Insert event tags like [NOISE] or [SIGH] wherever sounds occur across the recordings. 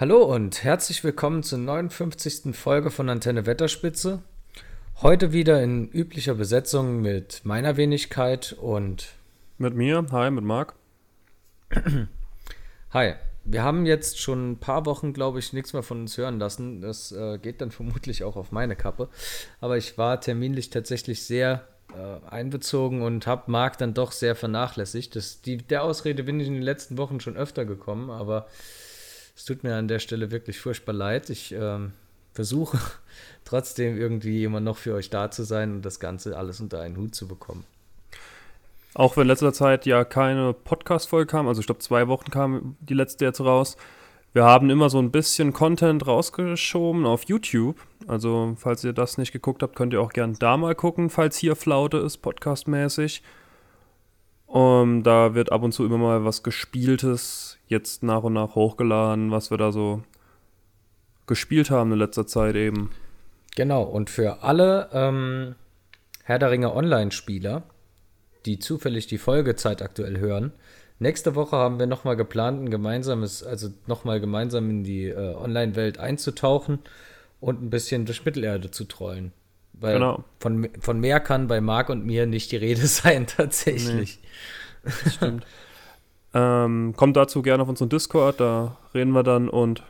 Hallo und herzlich willkommen zur 59. Folge von Antenne Wetterspitze. Heute wieder in üblicher Besetzung mit meiner Wenigkeit und mit mir. Hi, mit Marc. [CLEARS THROAT] Hi. Wir haben jetzt schon ein paar Wochen, glaube ich, nichts mehr von uns hören lassen. Das äh, geht dann vermutlich auch auf meine Kappe. Aber ich war terminlich tatsächlich sehr äh, einbezogen und habe Marc dann doch sehr vernachlässigt. Das, die, der Ausrede bin ich in den letzten Wochen schon öfter gekommen, aber es tut mir an der Stelle wirklich furchtbar leid. Ich ähm, versuche [LAUGHS] trotzdem irgendwie immer noch für euch da zu sein und das Ganze alles unter einen Hut zu bekommen. Auch wenn in letzter Zeit ja keine Podcast-Folge kam, also ich glaube zwei Wochen kam die letzte jetzt raus. Wir haben immer so ein bisschen Content rausgeschoben auf YouTube. Also falls ihr das nicht geguckt habt, könnt ihr auch gern da mal gucken, falls hier Flaute ist, podcastmäßig. Um, da wird ab und zu immer mal was Gespieltes jetzt nach und nach hochgeladen, was wir da so gespielt haben in letzter Zeit eben. Genau, und für alle ähm, Herr der Ringe Online-Spieler, die zufällig die Folgezeit aktuell hören, nächste Woche haben wir nochmal geplant, ein gemeinsames, also nochmal gemeinsam in die äh, Online-Welt einzutauchen und ein bisschen durch Mittelerde zu trollen. Weil genau. von, von mehr kann bei Marc und mir nicht die Rede [LAUGHS] sein, tatsächlich. Nee, das stimmt. ähm, kommt dazu gerne auf unseren Discord, da reden wir dann und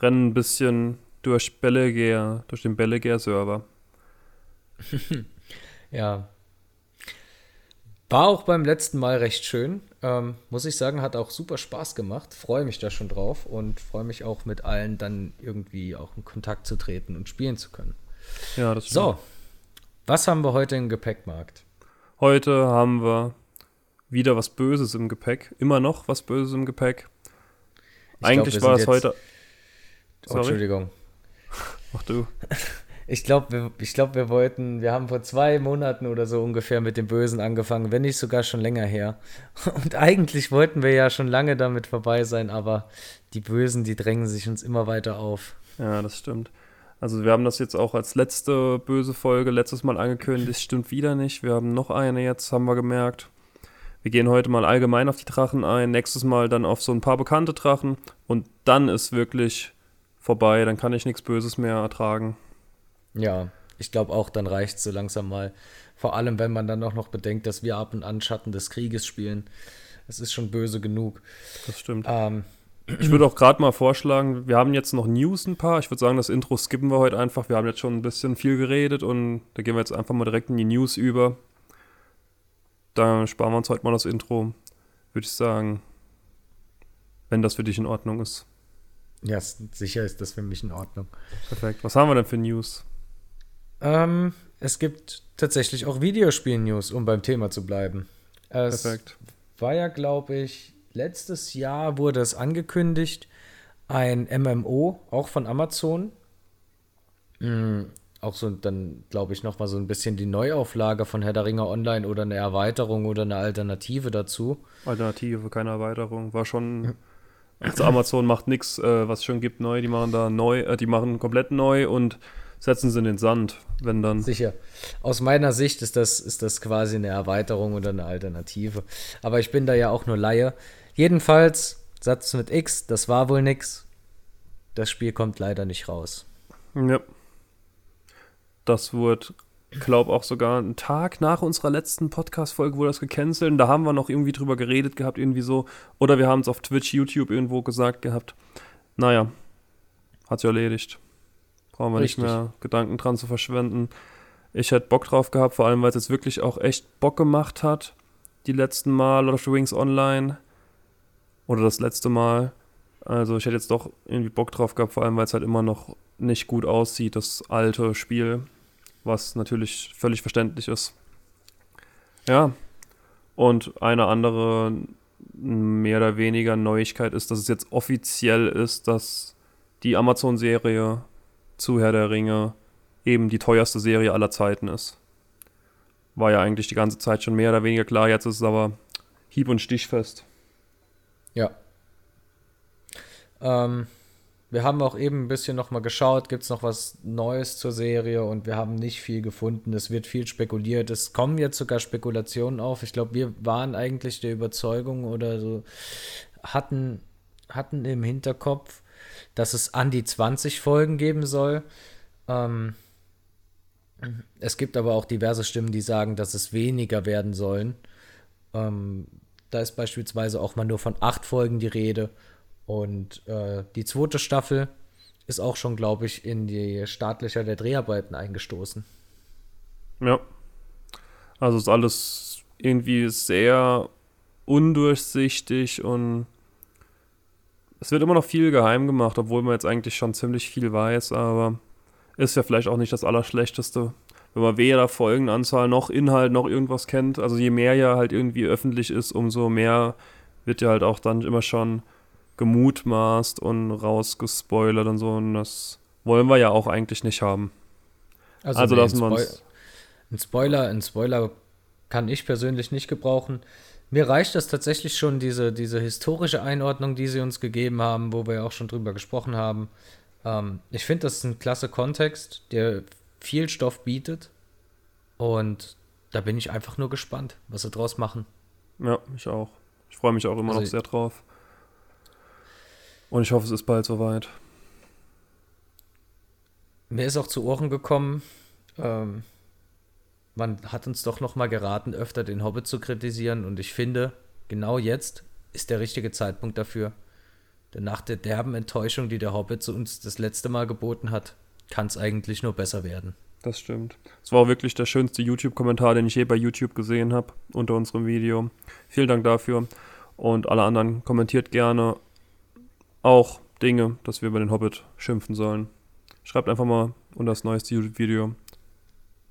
rennen ein bisschen durch Bellegear, durch den Bellegear-Server. [LAUGHS] ja. War auch beim letzten Mal recht schön. Ähm, muss ich sagen, hat auch super Spaß gemacht. Freue mich da schon drauf und freue mich auch mit allen dann irgendwie auch in Kontakt zu treten und spielen zu können. Ja, das stimmt. So, was haben wir heute im Gepäckmarkt? Heute haben wir wieder was Böses im Gepäck. Immer noch was Böses im Gepäck. Ich Eigentlich glaub, war es heute. Oh, Entschuldigung. Ach du. [LAUGHS] Ich glaube, wir, glaub, wir wollten, wir haben vor zwei Monaten oder so ungefähr mit dem Bösen angefangen, wenn nicht sogar schon länger her. [LAUGHS] Und eigentlich wollten wir ja schon lange damit vorbei sein, aber die Bösen, die drängen sich uns immer weiter auf. Ja, das stimmt. Also wir haben das jetzt auch als letzte böse Folge letztes Mal angekündigt, stimmt wieder nicht. Wir haben noch eine jetzt, haben wir gemerkt. Wir gehen heute mal allgemein auf die Drachen ein, nächstes Mal dann auf so ein paar bekannte Drachen und dann ist wirklich vorbei, dann kann ich nichts Böses mehr ertragen. Ja, ich glaube auch, dann reicht es so langsam mal. Vor allem, wenn man dann auch noch bedenkt, dass wir ab und an Schatten des Krieges spielen. Es ist schon böse genug. Das stimmt. Ähm, ich würde auch gerade mal vorschlagen, wir haben jetzt noch News ein paar. Ich würde sagen, das Intro skippen wir heute einfach. Wir haben jetzt schon ein bisschen viel geredet und da gehen wir jetzt einfach mal direkt in die News über. Da sparen wir uns heute mal das Intro, würde ich sagen. Wenn das für dich in Ordnung ist. Ja, sicher ist das für mich in Ordnung. Perfekt. Was haben wir denn für News? Ähm, es gibt tatsächlich auch Videospiel-News, um beim Thema zu bleiben. Es Perfekt. war ja, glaube ich, letztes Jahr wurde es angekündigt, ein MMO, auch von Amazon. Mhm, auch so dann, glaube ich, noch mal so ein bisschen die Neuauflage von Herr der Ringe Online oder eine Erweiterung oder eine Alternative dazu. Alternative, keine Erweiterung. War schon. Also Amazon macht nichts, äh, was es schon gibt, neu. Die machen da neu, äh, die machen komplett neu und setzen sie in den Sand, wenn dann. Sicher. Aus meiner Sicht ist das, ist das quasi eine Erweiterung oder eine Alternative. Aber ich bin da ja auch nur Laie. Jedenfalls, Satz mit X, das war wohl nix. Das Spiel kommt leider nicht raus. Ja. Das wurde, glaube auch sogar einen Tag nach unserer letzten Podcast-Folge wurde das gecancelt. Da haben wir noch irgendwie drüber geredet gehabt, irgendwie so. Oder wir haben es auf Twitch, YouTube irgendwo gesagt gehabt. Naja, hat sich erledigt. Brauchen wir Richtig. nicht mehr Gedanken dran zu verschwenden. Ich hätte Bock drauf gehabt, vor allem weil es jetzt wirklich auch echt Bock gemacht hat. Die letzten Mal Lord of the Rings Online. Oder das letzte Mal. Also ich hätte jetzt doch irgendwie Bock drauf gehabt, vor allem weil es halt immer noch nicht gut aussieht, das alte Spiel. Was natürlich völlig verständlich ist. Ja. Und eine andere mehr oder weniger Neuigkeit ist, dass es jetzt offiziell ist, dass die Amazon-Serie zu Herr der Ringe eben die teuerste Serie aller Zeiten ist. War ja eigentlich die ganze Zeit schon mehr oder weniger klar, jetzt ist es aber hieb- und stichfest. Ja. Ähm, wir haben auch eben ein bisschen nochmal geschaut, gibt es noch was Neues zur Serie und wir haben nicht viel gefunden. Es wird viel spekuliert. Es kommen jetzt sogar Spekulationen auf. Ich glaube, wir waren eigentlich der Überzeugung oder so, hatten hatten im Hinterkopf, dass es an die 20 Folgen geben soll. Ähm, es gibt aber auch diverse Stimmen, die sagen, dass es weniger werden sollen. Ähm, da ist beispielsweise auch mal nur von acht Folgen die Rede. Und äh, die zweite Staffel ist auch schon, glaube ich, in die Startlöcher der Dreharbeiten eingestoßen. Ja. Also ist alles irgendwie sehr undurchsichtig und es wird immer noch viel geheim gemacht, obwohl man jetzt eigentlich schon ziemlich viel weiß, aber ist ja vielleicht auch nicht das Allerschlechteste, wenn man weder Folgenanzahl noch Inhalt noch irgendwas kennt. Also je mehr ja halt irgendwie öffentlich ist, umso mehr wird ja halt auch dann immer schon gemutmaßt und rausgespoilert und so. Und das wollen wir ja auch eigentlich nicht haben. Also, also nee, lassen wir uns. Ein Spoiler, ein Spoiler kann ich persönlich nicht gebrauchen. Mir reicht das tatsächlich schon, diese, diese historische Einordnung, die sie uns gegeben haben, wo wir ja auch schon drüber gesprochen haben. Ähm, ich finde, das ist ein klasse Kontext, der viel Stoff bietet. Und da bin ich einfach nur gespannt, was sie draus machen. Ja, ich auch. Ich freue mich auch immer also noch sehr drauf. Und ich hoffe, es ist bald soweit. Mir ist auch zu Ohren gekommen, ähm, man hat uns doch noch mal geraten, öfter den Hobbit zu kritisieren. Und ich finde, genau jetzt ist der richtige Zeitpunkt dafür. Denn nach der derben Enttäuschung, die der Hobbit zu uns das letzte Mal geboten hat, kann es eigentlich nur besser werden. Das stimmt. Es war auch wirklich der schönste YouTube-Kommentar, den ich je bei YouTube gesehen habe, unter unserem Video. Vielen Dank dafür. Und alle anderen kommentiert gerne auch Dinge, dass wir über den Hobbit schimpfen sollen. Schreibt einfach mal unter das neueste YouTube-Video.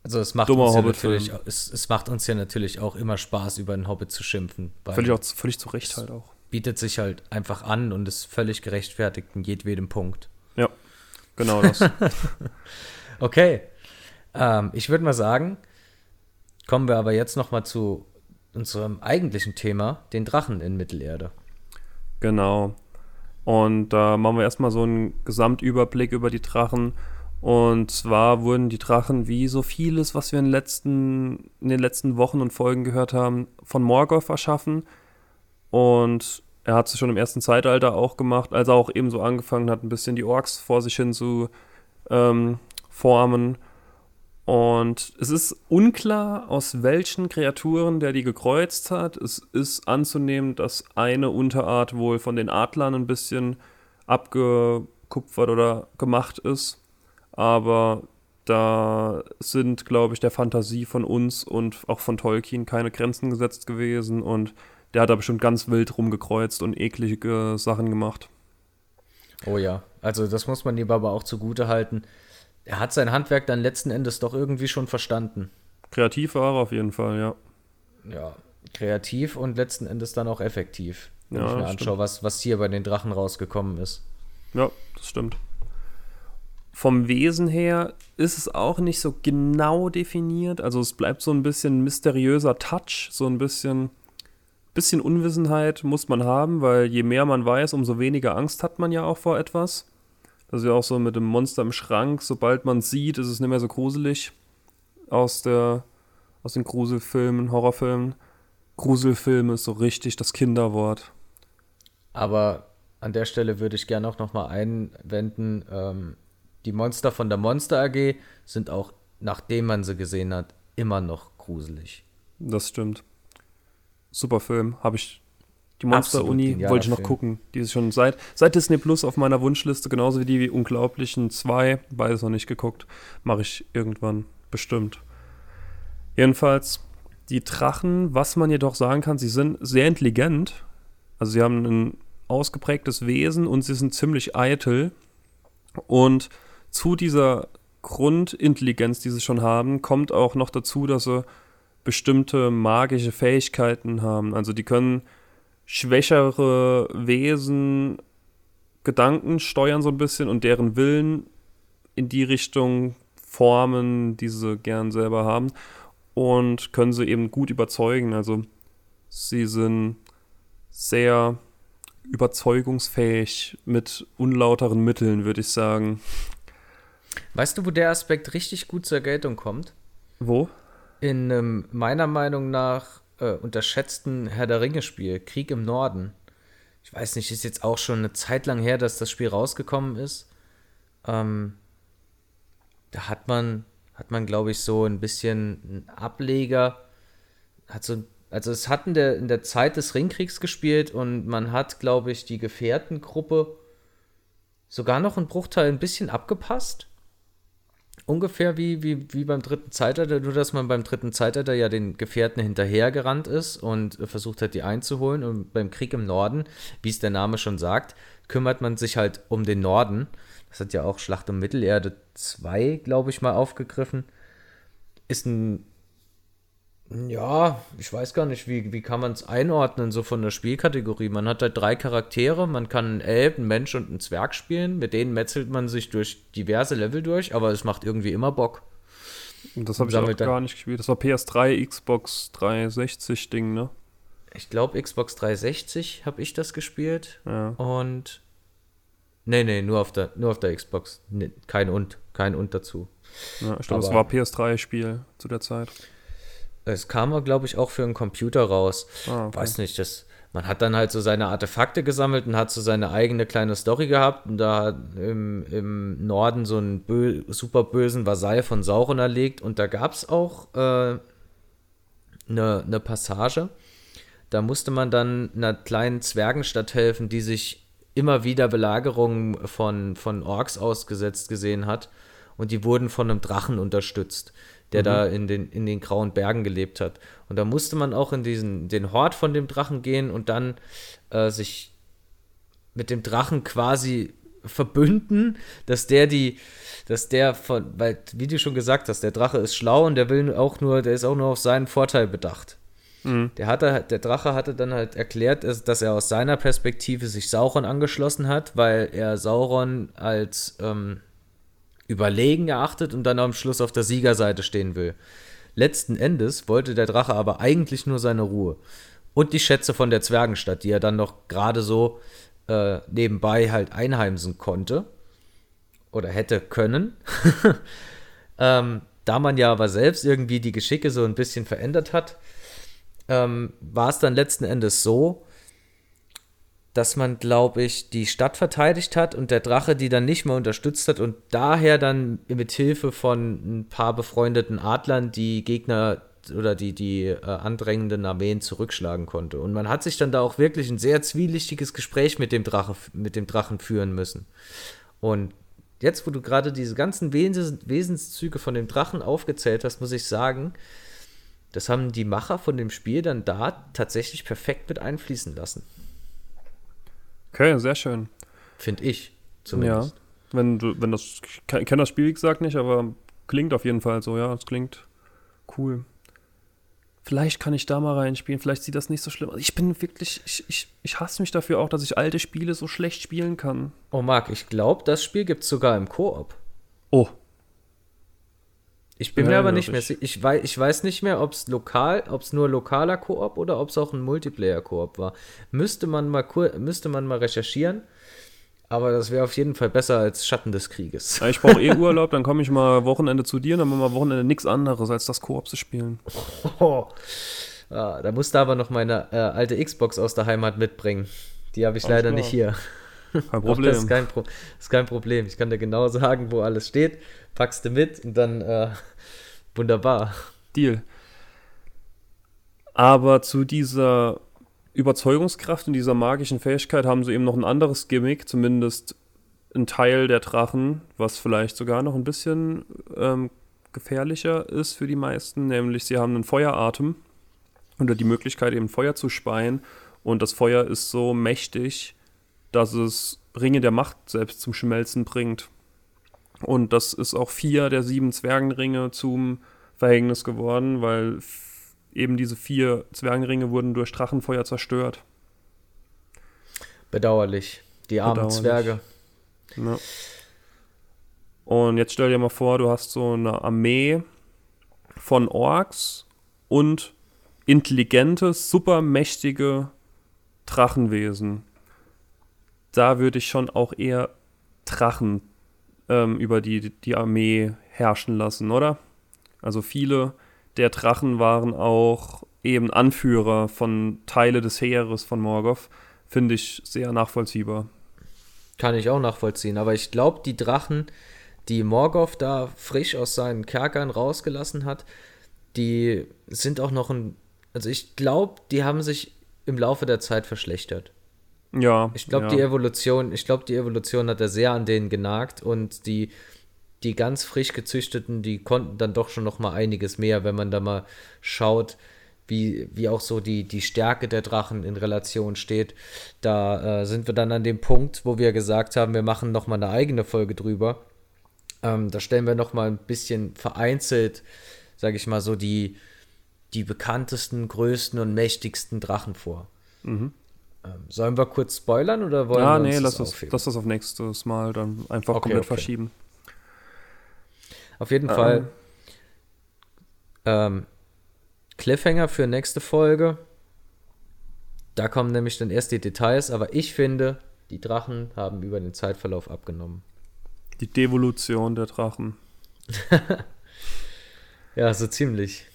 Also es macht, uns ja natürlich, es, es, macht uns ja natürlich auch immer Spaß, über den Hobbit zu schimpfen. Völlig, auch, völlig zu Recht halt auch. Bietet sich halt einfach an und ist völlig gerechtfertigt in jedem Punkt. Ja, genau das. [LAUGHS] okay. Ähm, ich würde mal sagen, kommen wir aber jetzt noch mal zu unserem eigentlichen Thema, den Drachen in Mittelerde. Genau. Und da machen wir erstmal so einen Gesamtüberblick über die Drachen. Und zwar wurden die Drachen, wie so vieles, was wir in den letzten, in den letzten Wochen und Folgen gehört haben, von Morgoth erschaffen. Und er hat es schon im ersten Zeitalter auch gemacht, als er auch eben so angefangen hat, ein bisschen die Orks vor sich hin zu ähm, formen. Und es ist unklar, aus welchen Kreaturen der die gekreuzt hat. Es ist anzunehmen, dass eine Unterart wohl von den Adlern ein bisschen abgekupfert oder gemacht ist. Aber da sind, glaube ich, der Fantasie von uns und auch von Tolkien keine Grenzen gesetzt gewesen. Und der hat da bestimmt ganz wild rumgekreuzt und eklige Sachen gemacht. Oh ja, also das muss man ihm aber auch zugute halten er hat sein Handwerk dann letzten Endes doch irgendwie schon verstanden. Kreativ war er auf jeden Fall, ja. Ja, kreativ und letzten Endes dann auch effektiv. Wenn ja, ich mir anschaue, was, was hier bei den Drachen rausgekommen ist. Ja, das stimmt. Vom Wesen her ist es auch nicht so genau definiert. Also es bleibt so ein bisschen mysteriöser Touch, so ein bisschen, bisschen Unwissenheit muss man haben, weil je mehr man weiß, umso weniger Angst hat man ja auch vor etwas. Das ist ja auch so mit dem Monster im Schrank. Sobald man sieht, ist es nicht mehr so gruselig. Aus, der, aus den Gruselfilmen, Horrorfilmen. Gruselfilm ist so richtig das Kinderwort. Aber an der Stelle würde ich gerne auch nochmal einwenden, ähm, die Monster von der Monster AG sind auch, nachdem man sie gesehen hat, immer noch gruselig. Das stimmt. Super Film. Habe ich die Monster-Uni wollte ich noch Film. gucken. Die ist schon seit, seit Disney Plus auf meiner Wunschliste, genauso wie die Unglaublichen 2. Beides noch nicht geguckt. Mache ich irgendwann bestimmt. Jedenfalls, die Drachen, was man jedoch sagen kann, sie sind sehr intelligent. Also sie haben ein ausgeprägtes Wesen und sie sind ziemlich eitel. Und zu dieser Grundintelligenz, die sie schon haben, kommt auch noch dazu, dass sie bestimmte magische Fähigkeiten haben. Also die können schwächere Wesen Gedanken steuern so ein bisschen und deren Willen in die Richtung formen, die sie gern selber haben und können sie eben gut überzeugen. Also sie sind sehr überzeugungsfähig mit unlauteren Mitteln, würde ich sagen. Weißt du, wo der Aspekt richtig gut zur Geltung kommt? Wo? In ähm, meiner Meinung nach äh, unterschätzten Herr der Ringe-Spiel, Krieg im Norden. ich weiß nicht, ist jetzt auch schon eine Zeit lang her, dass das Spiel rausgekommen ist. Ähm, da hat man, hat man, glaube ich, so ein bisschen einen Ableger, hat so, also es hat in der, in der Zeit des Ringkriegs gespielt und man hat, glaube ich, die Gefährtengruppe sogar noch einen Bruchteil ein bisschen abgepasst. Ungefähr wie, wie, wie beim dritten Zeitalter, nur dass man beim dritten Zeitalter ja den Gefährten hinterhergerannt ist und versucht hat, die einzuholen. Und beim Krieg im Norden, wie es der Name schon sagt, kümmert man sich halt um den Norden. Das hat ja auch Schlacht um Mittelerde 2, glaube ich, mal aufgegriffen. Ist ein ja, ich weiß gar nicht, wie, wie kann man es einordnen, so von der Spielkategorie. Man hat halt drei Charaktere, man kann einen Elb, einen Mensch und einen Zwerg spielen. Mit denen metzelt man sich durch diverse Level durch, aber es macht irgendwie immer Bock. Und das habe ich auch gar nicht gespielt. Das war PS3, Xbox 360 Ding, ne? Ich glaube, Xbox 360 habe ich das gespielt. Ja. Und. Nee, nee, nur auf der, nur auf der Xbox. Nee, kein und, kein und dazu. Ja, ich glaube, es war PS3-Spiel zu der Zeit. Es kam, glaube ich, auch für einen Computer raus. Ah, okay. Weiß nicht, das, man hat dann halt so seine Artefakte gesammelt und hat so seine eigene kleine Story gehabt und da im, im Norden so einen bö super bösen Vasall von Sauron erlegt und da gab es auch eine äh, ne, ne Passage. Da musste man dann einer kleinen Zwergenstadt helfen, die sich immer wieder Belagerungen von, von Orks ausgesetzt gesehen hat und die wurden von einem Drachen unterstützt der mhm. da in den, in den grauen Bergen gelebt hat. Und da musste man auch in diesen, den Hort von dem Drachen gehen und dann äh, sich mit dem Drachen quasi verbünden, dass der die, dass der von, weil, wie du schon gesagt hast, der Drache ist schlau und der will auch nur, der ist auch nur auf seinen Vorteil bedacht. Mhm. Der, hatte, der Drache hatte dann halt erklärt, dass er aus seiner Perspektive sich Sauron angeschlossen hat, weil er Sauron als ähm, überlegen erachtet und dann am Schluss auf der Siegerseite stehen will. Letzten Endes wollte der Drache aber eigentlich nur seine Ruhe. Und die Schätze von der Zwergenstadt, die er dann noch gerade so äh, nebenbei halt einheimsen konnte. Oder hätte können. [LAUGHS] ähm, da man ja aber selbst irgendwie die Geschicke so ein bisschen verändert hat, ähm, war es dann letzten Endes so, dass man, glaube ich, die Stadt verteidigt hat und der Drache die dann nicht mehr unterstützt hat und daher dann mit Hilfe von ein paar befreundeten Adlern die Gegner oder die, die äh, andrängenden Armeen zurückschlagen konnte. Und man hat sich dann da auch wirklich ein sehr zwielichtiges Gespräch mit dem, Drache, mit dem Drachen führen müssen. Und jetzt, wo du gerade diese ganzen Wesens Wesenszüge von dem Drachen aufgezählt hast, muss ich sagen, das haben die Macher von dem Spiel dann da tatsächlich perfekt mit einfließen lassen. Okay, sehr schön. Finde ich zumindest. Ja, wenn du, wenn das, ich kenne das Spiel, wie gesagt, nicht, aber klingt auf jeden Fall so, ja, es klingt cool. Vielleicht kann ich da mal reinspielen, vielleicht sieht das nicht so schlimm aus. Ich bin wirklich, ich, ich, ich hasse mich dafür auch, dass ich alte Spiele so schlecht spielen kann. Oh, Marc, ich glaube, das Spiel gibt es sogar im Koop. Oh, ich bin ja, mir aber nicht mehr sicher. Ich weiß, ich weiß nicht mehr, ob es lokal, ob es nur lokaler Koop oder ob es auch ein Multiplayer-Koop war. Müsste man mal müsste man mal recherchieren. Aber das wäre auf jeden Fall besser als Schatten des Krieges. Ja, ich brauche eh [LAUGHS] Urlaub, dann komme ich mal Wochenende zu dir, dann machen wir mal Wochenende nichts anderes, als das Koop zu spielen. Oh. Ja, da musst du aber noch meine äh, alte Xbox aus der Heimat mitbringen. Die habe ich alles leider klar. nicht hier. Kein Problem. das, ist kein das ist kein Problem. Ich kann dir genau sagen, wo alles steht. Packst du mit und dann äh, wunderbar. Deal. Aber zu dieser Überzeugungskraft und dieser magischen Fähigkeit haben sie eben noch ein anderes Gimmick, zumindest ein Teil der Drachen, was vielleicht sogar noch ein bisschen ähm, gefährlicher ist für die meisten, nämlich sie haben einen Feueratem oder die Möglichkeit eben Feuer zu speien und das Feuer ist so mächtig, dass es Ringe der Macht selbst zum Schmelzen bringt. Und das ist auch vier der sieben Zwergenringe zum Verhängnis geworden, weil eben diese vier Zwergenringe wurden durch Drachenfeuer zerstört. Bedauerlich. Die armen Bedauerlich. Zwerge. Ja. Und jetzt stell dir mal vor, du hast so eine Armee von Orks und intelligente, supermächtige Drachenwesen da würde ich schon auch eher Drachen ähm, über die, die Armee herrschen lassen, oder? Also viele der Drachen waren auch eben Anführer von Teile des Heeres von Morgoth. finde ich sehr nachvollziehbar. Kann ich auch nachvollziehen. Aber ich glaube, die Drachen, die Morgoth da frisch aus seinen Kerkern rausgelassen hat, die sind auch noch ein. Also ich glaube, die haben sich im Laufe der Zeit verschlechtert. Ja. Ich glaube, ja. die Evolution, ich glaube, die Evolution hat da sehr an denen genagt und die, die ganz frisch gezüchteten, die konnten dann doch schon noch mal einiges mehr, wenn man da mal schaut, wie, wie auch so die, die Stärke der Drachen in Relation steht. Da äh, sind wir dann an dem Punkt, wo wir gesagt haben, wir machen noch mal eine eigene Folge drüber. Ähm, da stellen wir noch mal ein bisschen vereinzelt, sage ich mal so, die, die bekanntesten, größten und mächtigsten Drachen vor. Mhm. Ähm, sollen wir kurz spoilern oder wollen Ja, wir uns nee, das lass das, aufheben? lass das auf nächstes Mal dann einfach Okay, komplett okay. verschieben. Auf jeden Ähm. Fall ähm, Cliffhanger für nächste Folge. Da kommen nämlich dann erst die Details, aber ich finde, die Drachen haben über den Zeitverlauf abgenommen. Die Devolution der Drachen. [LAUGHS] Ja, so ziemlich.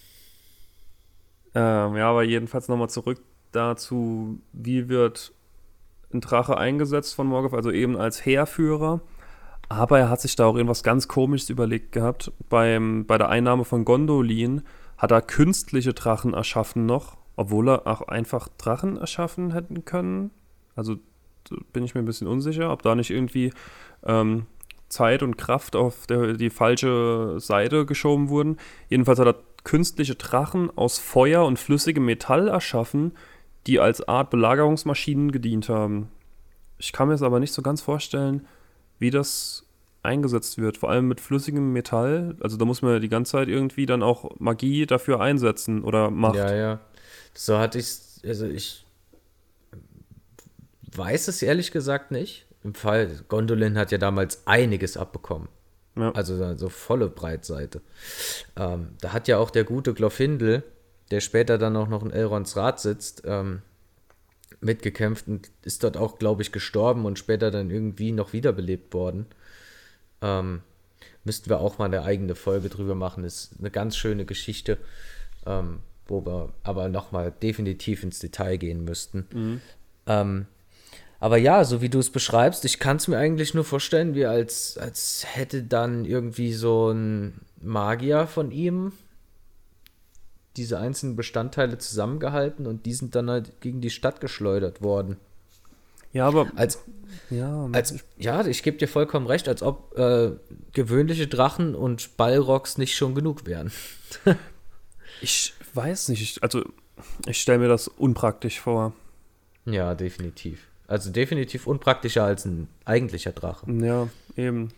Ähm, ja, aber jedenfalls nochmal zurück dazu, wie wird ein Drache eingesetzt von Morgoth, also eben als Heerführer. Aber er hat sich da auch irgendwas ganz Komisches überlegt gehabt. Beim, bei der Einnahme von Gondolin hat er künstliche Drachen erschaffen noch, obwohl er auch einfach Drachen erschaffen hätten können. Also bin ich mir ein bisschen unsicher, ob da nicht irgendwie ähm, Zeit und Kraft auf der, die falsche Seite geschoben wurden. Jedenfalls hat er künstliche Drachen aus Feuer und flüssigem Metall erschaffen, die als Art Belagerungsmaschinen gedient haben. Ich kann mir es aber nicht so ganz vorstellen, wie das eingesetzt wird. Vor allem mit flüssigem Metall. Also da muss man ja die ganze Zeit irgendwie dann auch Magie dafür einsetzen oder Macht. Ja, ja. So hatte ich also ich weiß es ehrlich gesagt nicht. Im Fall, Gondolin hat ja damals einiges abbekommen. Ja. Also so so volle Breitseite. Ähm, da hat ja auch der gute Glorfindel, der später dann auch noch in Elrons Rat sitzt, ähm, mitgekämpft und ist dort auch, glaube ich, gestorben und später dann irgendwie noch wiederbelebt worden. Ähm, müssten wir auch mal eine eigene Folge drüber machen. Ist eine ganz schöne Geschichte, ähm, wo wir aber nochmal definitiv ins Detail gehen müssten. Ähm, aber ja, so wie du es beschreibst, ich kann es mir eigentlich nur vorstellen, wie als, als hätte dann irgendwie so ein Magier von ihm diese einzelnen Bestandteile zusammengehalten und die sind dann halt gegen die Stadt geschleudert worden. Ja, aber Als, ja, als, ja, ich gebe dir vollkommen recht, als ob äh, gewöhnliche Drachen und Ballrocks nicht schon genug wären. [LAUGHS] ich weiß nicht. Ich, also ich stelle mir das unpraktisch vor. Ja, definitiv. Also definitiv unpraktischer als ein eigentlicher Drache. Ja, eben.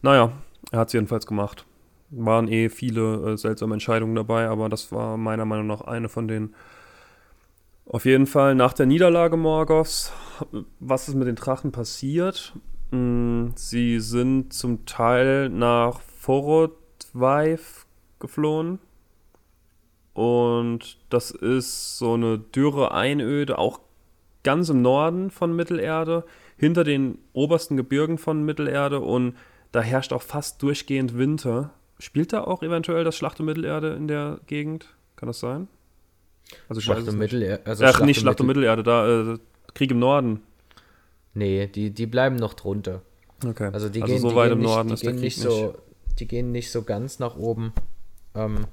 Naja, er hat es jedenfalls gemacht. Waren eh viele äh, seltsame Entscheidungen dabei, aber das war meiner Meinung nach eine von denen. Auf jeden Fall nach der Niederlage Morgoths, was ist mit den Drachen passiert? Mm, Sie sind zum Teil nach Forodweif geflohen. Und das ist so eine dürre Einöde, auch ganz im Norden von Mittelerde, hinter den obersten Gebirgen von Mittelerde und da herrscht auch fast durchgehend Winter. Spielt da auch eventuell das Schlacht um Mittelerde in der Gegend? Kann das sein? Also ich weiß Schlacht um. Mittelerde. Also Ach, nicht Schlacht um Mittelerde, da äh, Krieg im Norden. Nee, die, die bleiben noch drunter. Okay. Also die also gehen, so die weit gehen im nicht, Norden die ist der gehen Krieg nicht so, die gehen nicht so ganz nach oben. Ähm,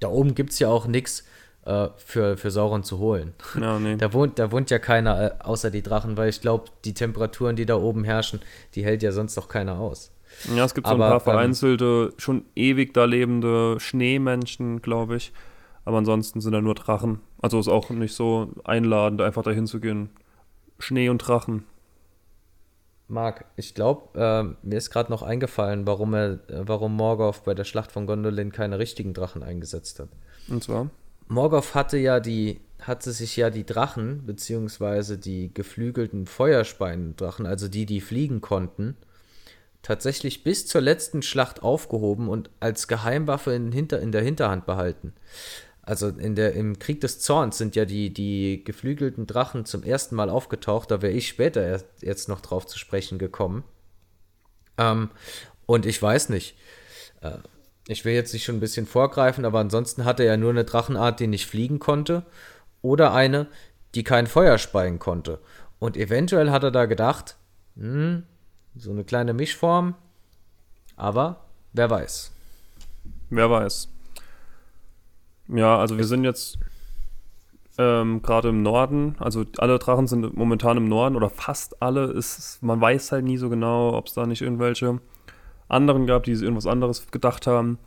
da oben gibt es ja auch nichts äh, für, für Sauron zu holen. Ja, nee. [LAUGHS] Da wohnt, da wohnt ja keiner äh, außer die Drachen, weil ich glaube, die Temperaturen, die da oben herrschen, die hält ja sonst noch keiner aus. Ja, es gibt so Aber, ein paar ähm, vereinzelte, schon ewig da lebende Schneemenschen, glaube ich. Aber ansonsten sind da nur Drachen. Also ist auch nicht so einladend, einfach dahin zu gehen. Schnee und Drachen. Marc, ich glaube, äh, mir ist gerade noch eingefallen, warum er, warum Morgoth bei der Schlacht von Gondolin keine richtigen Drachen eingesetzt hat. Und zwar? Morgoth hatte ja die, hatte sich ja die Drachen, beziehungsweise die geflügelten Feuerspeien-Drachen, also die, die fliegen konnten, tatsächlich bis zur letzten Schlacht aufgehoben und als Geheimwaffe in, hinter, in der Hinterhand behalten. Also in der, im Krieg des Zorns sind ja die, die geflügelten Drachen zum ersten Mal aufgetaucht, da wäre ich später erst, jetzt noch drauf zu sprechen gekommen. Ähm, und ich weiß nicht, äh, ich will jetzt nicht schon ein bisschen vorgreifen, aber ansonsten hatte er nur eine Drachenart, die nicht fliegen konnte, oder eine, die kein Feuer speien konnte. Und eventuell hat er da gedacht, hm, so eine kleine Mischform, aber wer weiß. Wer weiß. Ja, also wir sind jetzt ähm, gerade im Norden, also alle Drachen sind momentan im Norden oder fast alle. Ist, man weiß halt nie so genau, ob es da nicht irgendwelche anderen gab, die irgendwas anderes gedacht haben.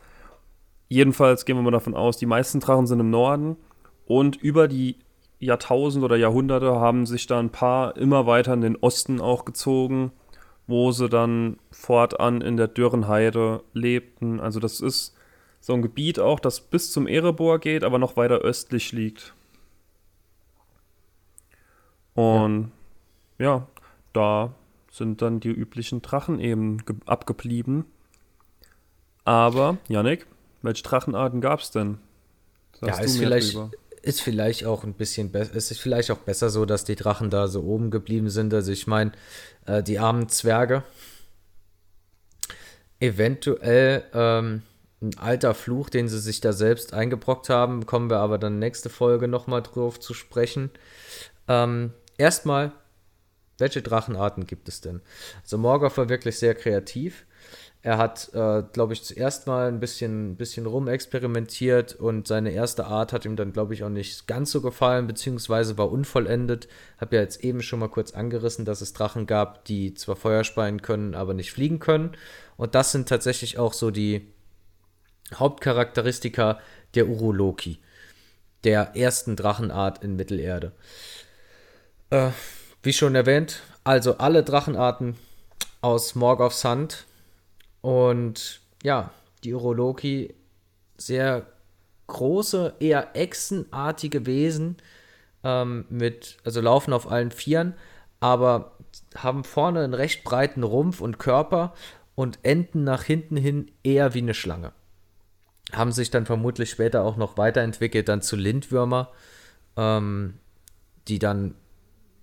Jedenfalls gehen wir mal davon aus, die meisten Drachen sind im Norden und über die Jahrtausende oder Jahrhunderte haben sich da ein paar immer weiter in den Osten auch gezogen, wo sie dann fortan in der Dürrenheide lebten. Also das ist so ein Gebiet auch, das bis zum Erebor geht, aber noch weiter östlich liegt. Und ja, ja da sind dann die üblichen Drachen eben abgeblieben. Aber, Yannick, welche Drachenarten gab es denn? Sagst ja, ist vielleicht, ist vielleicht auch ein bisschen besser, es ist vielleicht auch besser so, dass die Drachen da so oben geblieben sind. Also ich meine, äh, die armen Zwerge, eventuell ähm, ein alter Fluch, den sie sich da selbst eingebrockt haben, kommen wir aber dann nächste Folge nochmal drauf zu sprechen. Ähm, erstmal, welche Drachenarten gibt es denn? Also Morgoth war wirklich sehr kreativ. Er hat, äh, glaube ich, zuerst mal ein bisschen, bisschen rumexperimentiert und seine erste Art hat ihm dann, glaube ich, auch nicht ganz so gefallen, beziehungsweise war unvollendet. Habe ja jetzt eben schon mal kurz angerissen, dass es Drachen gab, die zwar Feuer speien können, aber nicht fliegen können. Und das sind tatsächlich auch so die Hauptcharakteristika der Uroloki, der ersten Drachenart in Mittelerde. Äh, wie schon erwähnt, also alle Drachenarten aus Morgoths Hand und ja, die Uroloki, sehr große, eher echsenartige Wesen, ähm, mit, also laufen auf allen Vieren, aber haben vorne einen recht breiten Rumpf und Körper und enden nach hinten hin eher wie eine Schlange. Haben sich dann vermutlich später auch noch weiterentwickelt, dann zu Lindwürmer, ähm, die dann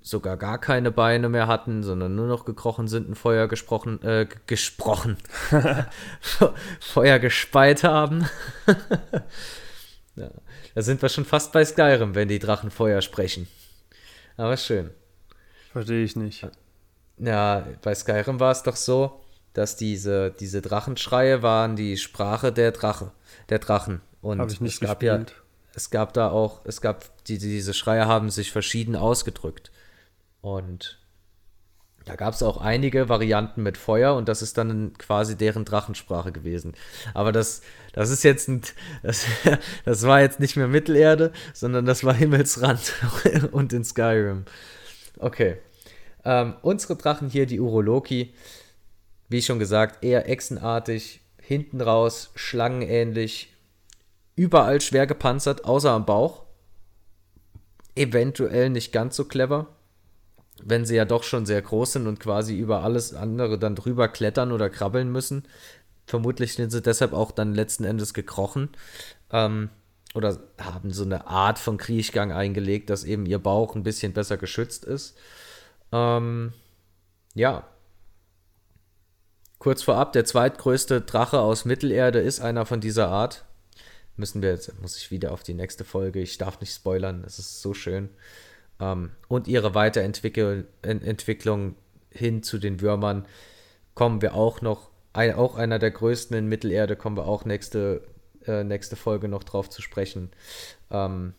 sogar gar keine Beine mehr hatten, sondern nur noch gekrochen sind und Feuer gesprochen, äh, gesprochen, [LAUGHS] Feuer gespeit haben. [LAUGHS] ja, da sind wir schon fast bei Skyrim, wenn die Drachen Feuer sprechen. Aber schön. Verstehe ich nicht. Ja, bei Skyrim war es doch so, dass diese, diese Drachenschreie waren die Sprache der Drache, der Drachen. Und Hab ich nicht es gab gespielt. ja, es gab da auch, es gab, die, diese Schreie haben sich verschieden ausgedrückt. Und da gab es auch einige Varianten mit Feuer und das ist dann quasi deren Drachensprache gewesen. Aber das, das ist jetzt ein, das, [LAUGHS] das war jetzt nicht mehr Mittelerde, sondern das war Himmelsrand [LAUGHS] und in Skyrim. Okay. Ähm, unsere Drachen hier, die Uroloki, wie schon gesagt, eher echsenartig, hinten raus, schlangenähnlich, überall schwer gepanzert, außer am Bauch. Eventuell nicht ganz so clever wenn sie ja doch schon sehr groß sind und quasi über alles andere dann drüber klettern oder krabbeln müssen. Vermutlich sind sie deshalb auch dann letzten Endes gekrochen. Ähm, oder haben so eine Art von Kriechgang eingelegt, dass eben ihr Bauch ein bisschen besser geschützt ist. Ähm, ja. Kurz vorab, der zweitgrößte Drache aus Mittelerde ist einer von dieser Art. Müssen wir jetzt, muss ich wieder auf die nächste Folge. Ich darf nicht spoilern, es ist so schön ähm, und ihre Weiterentwicklung hin zu den Würmern kommen wir auch noch, ein, auch einer der größten in Mittelerde, kommen wir auch nächste, äh, nächste Folge noch drauf zu sprechen. Ähm,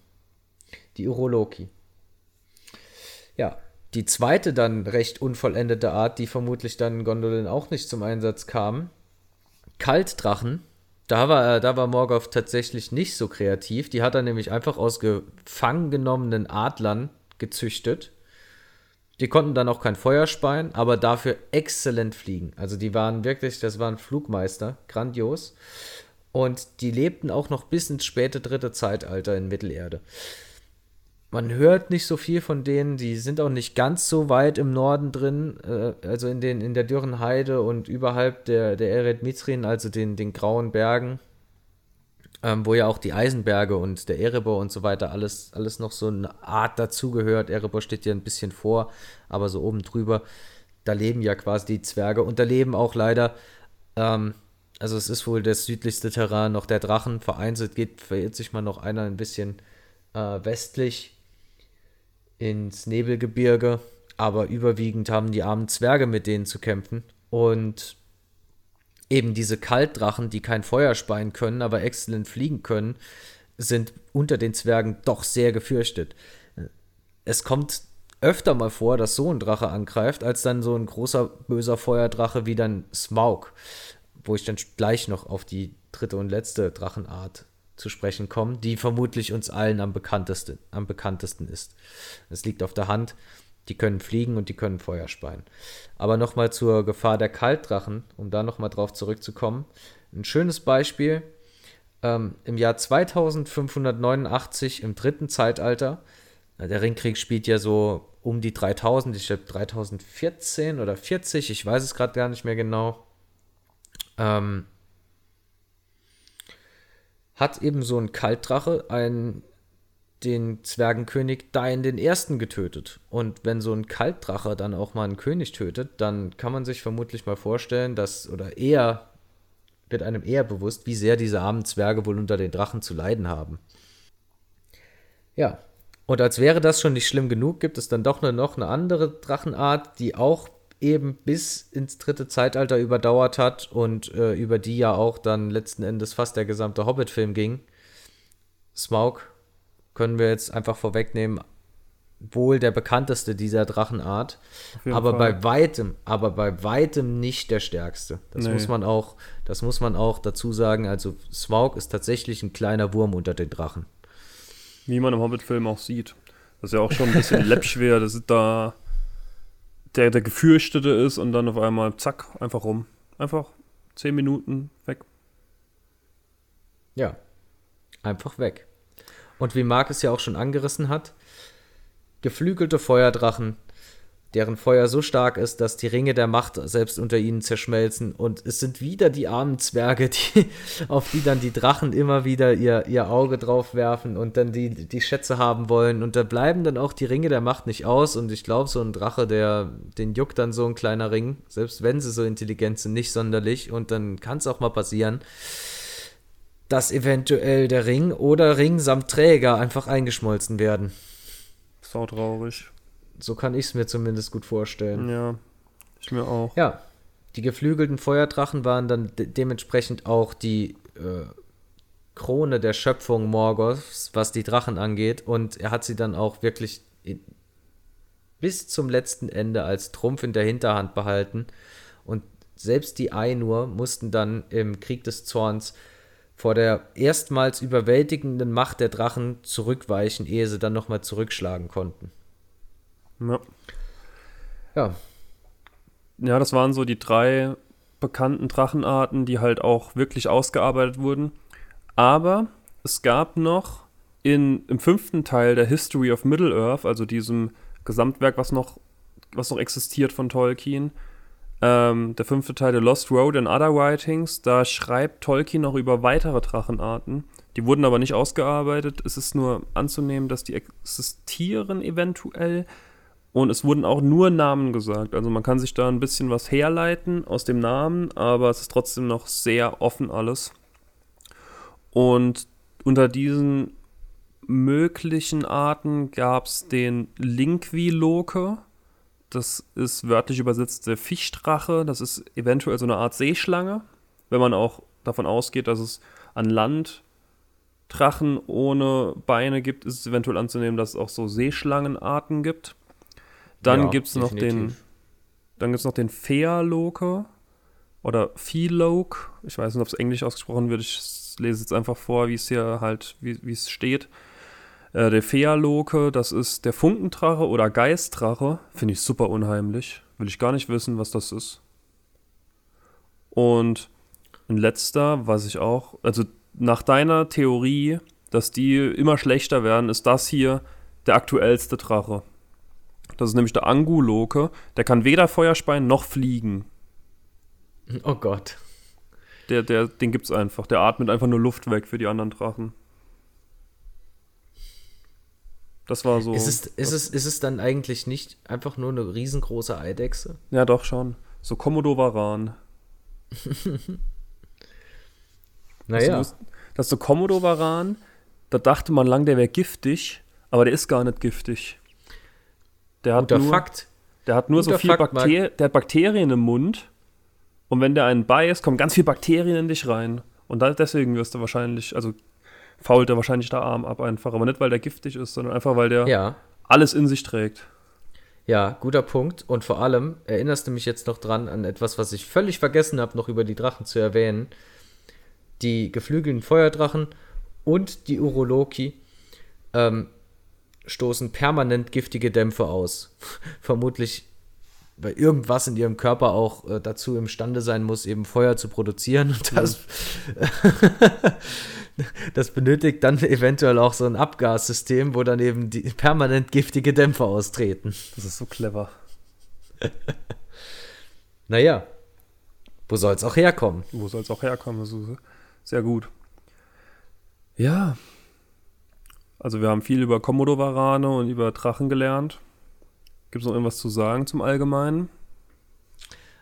die Uroloki. Ja, die zweite dann recht unvollendete Art, die vermutlich dann in Gondolin auch nicht zum Einsatz kam. Kaltdrachen. Da war, da war Morgoth tatsächlich nicht so kreativ. Die hat er nämlich einfach aus gefangen genommenen Adlern gezüchtet. Die konnten dann auch kein Feuer speien, aber dafür exzellent fliegen. Also die waren wirklich, das waren Flugmeister, grandios. Und die lebten auch noch bis ins späte dritte Zeitalter in Mittelerde. Man hört nicht so viel von denen, die sind auch nicht ganz so weit im Norden drin, äh, also in, den, in der dürren Heide und überhalb der, der Eret Mithrin, also den, den grauen Bergen ähm, wo ja auch die Eisenberge und der Erebor und so weiter alles, alles noch so eine Art dazugehört. Erebor steht ja ein bisschen vor, aber so oben drüber, da leben ja quasi die Zwerge und da leben auch leider, ähm, also es ist wohl das südlichste Terrain noch der Drachen. Vereinzelt geht, verirrt sich mal noch einer ein bisschen äh, westlich. ins Nebelgebirge, aber überwiegend haben die armen Zwerge mit denen zu kämpfen. Und eben diese Kaltdrachen, die kein Feuer speien können, aber exzellent fliegen können, sind unter den Zwergen doch sehr gefürchtet. Es kommt öfter mal vor, dass so ein Drache angreift, als dann so ein großer böser Feuerdrache wie dann Smaug, wo ich dann gleich noch auf die dritte und letzte Drachenart zu sprechen komme, die vermutlich uns allen am bekanntesten, am bekanntesten ist. Es liegt auf der Hand, die können fliegen und die können Feuer speien. Aber nochmal zur Gefahr der Kaltdrachen, um da nochmal drauf zurückzukommen. Ein schönes Beispiel. Ähm, Im Jahr 2589, im dritten Zeitalter, der Ringkrieg spielt ja so um die 3000, ich glaube 3014 oder 40, ich weiß es gerade gar nicht mehr genau. Ähm, hat eben so ein Kaltdrache einen den Zwergenkönig Dain den Ersten getötet. Und wenn so ein Kaltdrache dann auch mal einen König tötet, dann kann man sich vermutlich mal vorstellen, dass, oder eher, wird einem eher bewusst, wie sehr diese armen Zwerge wohl unter den Drachen zu leiden haben. Ja, und als wäre das schon nicht schlimm genug, gibt es dann doch nur noch eine andere Drachenart, die auch eben bis ins dritte Zeitalter überdauert hat und äh, über die ja auch dann letzten Endes fast der gesamte Hobbit-Film ging. Smaug können wir jetzt einfach vorwegnehmen, wohl der bekannteste dieser Drachenart, aber Fall. bei weitem, aber bei weitem nicht der stärkste. Das nee. muss man auch, das muss man auch dazu sagen. Also Smaug ist tatsächlich ein kleiner Wurm unter den Drachen. Wie man im Hobbit-Film auch sieht. Das ist ja auch schon ein bisschen [LAUGHS] läppschwer, dass da der, der Gefürchtete ist und dann auf einmal zack, einfach rum. Einfach zehn Minuten weg. Ja, einfach weg. Und wie Marc es ja auch schon angerissen hat, geflügelte Feuerdrachen, deren Feuer so stark ist, dass die Ringe der Macht selbst unter ihnen zerschmelzen. Und es sind wieder die armen Zwerge, die, [LAUGHS] auf die dann die Drachen immer wieder ihr, ihr Auge drauf werfen und dann die, die Schätze haben wollen. Und da bleiben dann auch die Ringe der Macht nicht aus. Und ich glaube, so ein Drache, der, den juckt dann so ein kleiner Ring, selbst wenn sie so intelligent sind, nicht sonderlich. Und dann kann es auch mal passieren, dass eventuell der Ring oder Ring samt Träger einfach eingeschmolzen werden. Sau traurig. So kann ich es mir zumindest gut vorstellen. Ja, ich mir auch. Ja, die geflügelten Feuerdrachen waren dann de dementsprechend auch die äh, Krone der Schöpfung Morgoths, was die Drachen angeht. Und er hat sie dann auch wirklich bis zum letzten Ende als Trumpf in der Hinterhand behalten. Und selbst die Ainur mussten dann im Krieg des Zorns vor der erstmals überwältigenden Macht der Drachen zurückweichen, ehe sie dann nochmal zurückschlagen konnten. Ja. Ja. Ja, das waren so die drei bekannten Drachenarten, die halt auch wirklich ausgearbeitet wurden. Aber es gab noch in, im fünften Teil der History of Middle-earth, also diesem Gesamtwerk, was noch, was noch existiert von Tolkien, ähm, der fünfte Teil, The Lost Road and Other Writings, da schreibt Tolkien noch über weitere Drachenarten. Die wurden aber nicht ausgearbeitet. Es ist nur anzunehmen, dass die existieren eventuell. Und es wurden auch nur Namen gesagt. Also man kann sich da ein bisschen was herleiten aus dem Namen, aber es ist trotzdem noch sehr offen alles. Und unter diesen möglichen Arten gab es den Linkvi-Loke. Das ist wörtlich übersetzt der Fischdrache. Das ist eventuell so eine Art Seeschlange, wenn man auch davon ausgeht, dass es an Land Drachen ohne Beine gibt, ist es eventuell anzunehmen, dass es auch so Seeschlangenarten gibt. Dann ja, gibt es noch den dann gibt es noch den Fealoke oder Feloke. Ich weiß nicht, ob es englisch ausgesprochen wird. Ich lese jetzt einfach vor, wie es hier halt, wie es steht. Äh, der Fealoke, das ist der Funkendrache oder Geistdrache. Finde ich super unheimlich. Will ich gar nicht wissen, was das ist. Und ein letzter, was ich auch, also nach deiner Theorie, dass die immer schlechter werden, ist das hier der aktuellste Drache. Das ist nämlich der Anguloke. Der kann weder Feuer speien noch fliegen. Oh Gott. Der, der, den gibt's einfach. Der atmet einfach nur Luft weg für die anderen Drachen. Das war so. Ist es, ist, es, ist es dann eigentlich nicht einfach nur eine riesengroße Eidechse? Ja, doch schon. So Komodo-Varan. [LAUGHS] naja. Das, das ist so Komodo-Varan, da dachte man lang, der wäre giftig, aber der ist gar nicht giftig. Der hat Guter nur, Fakt. Der hat nur so Guter viel Fakt, Marc. Bakterien, der hat Bakterien im Mund und wenn der einen beißt, kommen ganz viele Bakterien in dich rein. Und deswegen wirst du wahrscheinlich, also fault er wahrscheinlich der Arm ab einfach. Aber nicht, weil der giftig ist, sondern einfach, weil der Ja. alles in sich trägt. Ja, guter Punkt. Und vor allem erinnerst du mich jetzt noch dran an etwas, was ich völlig vergessen habe, noch über die Drachen zu erwähnen. Die geflügelten Feuerdrachen und die Uroloki ähm, stoßen permanent giftige Dämpfe aus. [LAUGHS] Vermutlich, weil irgendwas in ihrem Körper auch äh, dazu imstande sein muss, eben Feuer zu produzieren. Und das, [LAUGHS] das benötigt dann eventuell auch so ein Abgassystem, wo dann eben die permanent giftige Dämpfe austreten. Das ist so clever. [LAUGHS] Naja, wo soll es auch herkommen? Wo soll es auch herkommen? Ist sehr gut. Ja. Also wir haben viel über Komodo-Varane und über Drachen gelernt. Gibt es noch irgendwas zu sagen zum Allgemeinen?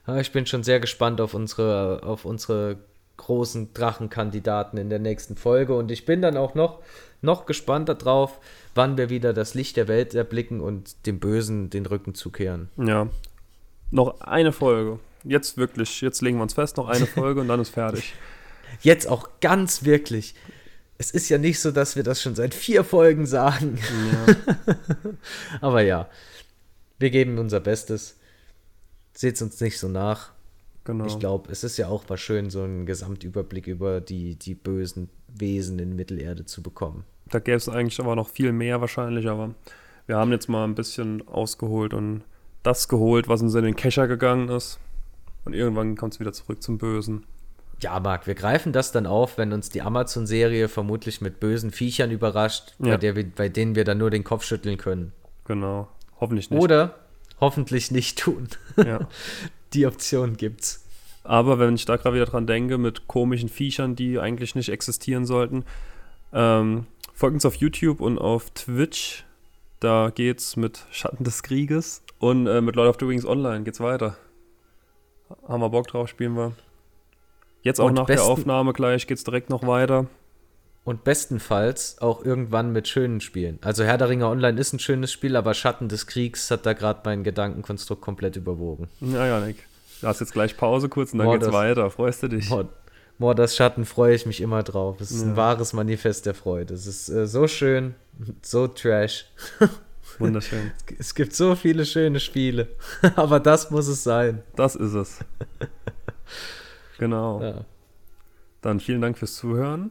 Ja, Ich bin schon sehr gespannt auf unsere, auf unsere großen Drachenkandidaten in der nächsten Folge und ich bin dann auch noch, noch gespannter drauf, wann wir wieder das Licht der Welt erblicken und dem Bösen den Rücken zukehren. Ja. Noch eine Folge. Jetzt wirklich, jetzt legen wir uns fest, noch eine Folge und dann ist fertig. [LAUGHS] Jetzt auch ganz wirklich. Es ist ja nicht so, dass wir das schon seit vier Folgen sagen. Ja. [LAUGHS] Aber ja, wir geben unser Bestes. Seht's uns nicht so nach. Genau. Ich glaube, es ist ja auch mal schön, so einen Gesamtüberblick über die, die bösen Wesen in Mittelerde zu bekommen. Da gäbe es eigentlich aber noch viel mehr wahrscheinlich, aber wir haben jetzt mal ein bisschen ausgeholt und das geholt, was uns in den Kescher gegangen ist. Und irgendwann kommt es wieder zurück zum Bösen. Ja, Marc, wir greifen das dann auf, wenn uns die Amazon-Serie vermutlich mit bösen Viechern überrascht, bei, Ja. der wir, bei denen wir dann nur den Kopf schütteln können. Genau. Hoffentlich nicht. Oder hoffentlich nicht tun. Ja. [LAUGHS] Die Option gibt's. Aber wenn ich da gerade wieder dran denke, mit komischen Viechern, die eigentlich nicht existieren sollten, ähm, folgt uns auf YouTube und auf Twitch. Da geht's mit Schatten des Krieges und äh, mit Lord of the Rings Online geht's weiter. Haben wir Bock drauf, spielen wir. Jetzt auch Und nach der Aufnahme gleich geht's direkt noch weiter. Und bestenfalls auch irgendwann mit schönen Spielen. Also Herr der Ringe Online ist ein schönes Spiel, aber Schatten des Kriegs hat da gerade mein Gedankenkonstrukt komplett überwogen. Ja, Janik. Du hast jetzt gleich Pause kurz und dann Boah, geht's weiter. Freust du dich? Boah, das Schatten freue ich mich immer drauf. Es ist ein Ja. wahres Manifest der Freude. Es ist äh, so schön, so trash. [LAUGHS] Wunderschön. Es gibt so viele schöne Spiele, [LAUGHS] aber das muss es sein. Das ist es. [LAUGHS] Genau. Ja. Dann vielen Dank fürs Zuhören.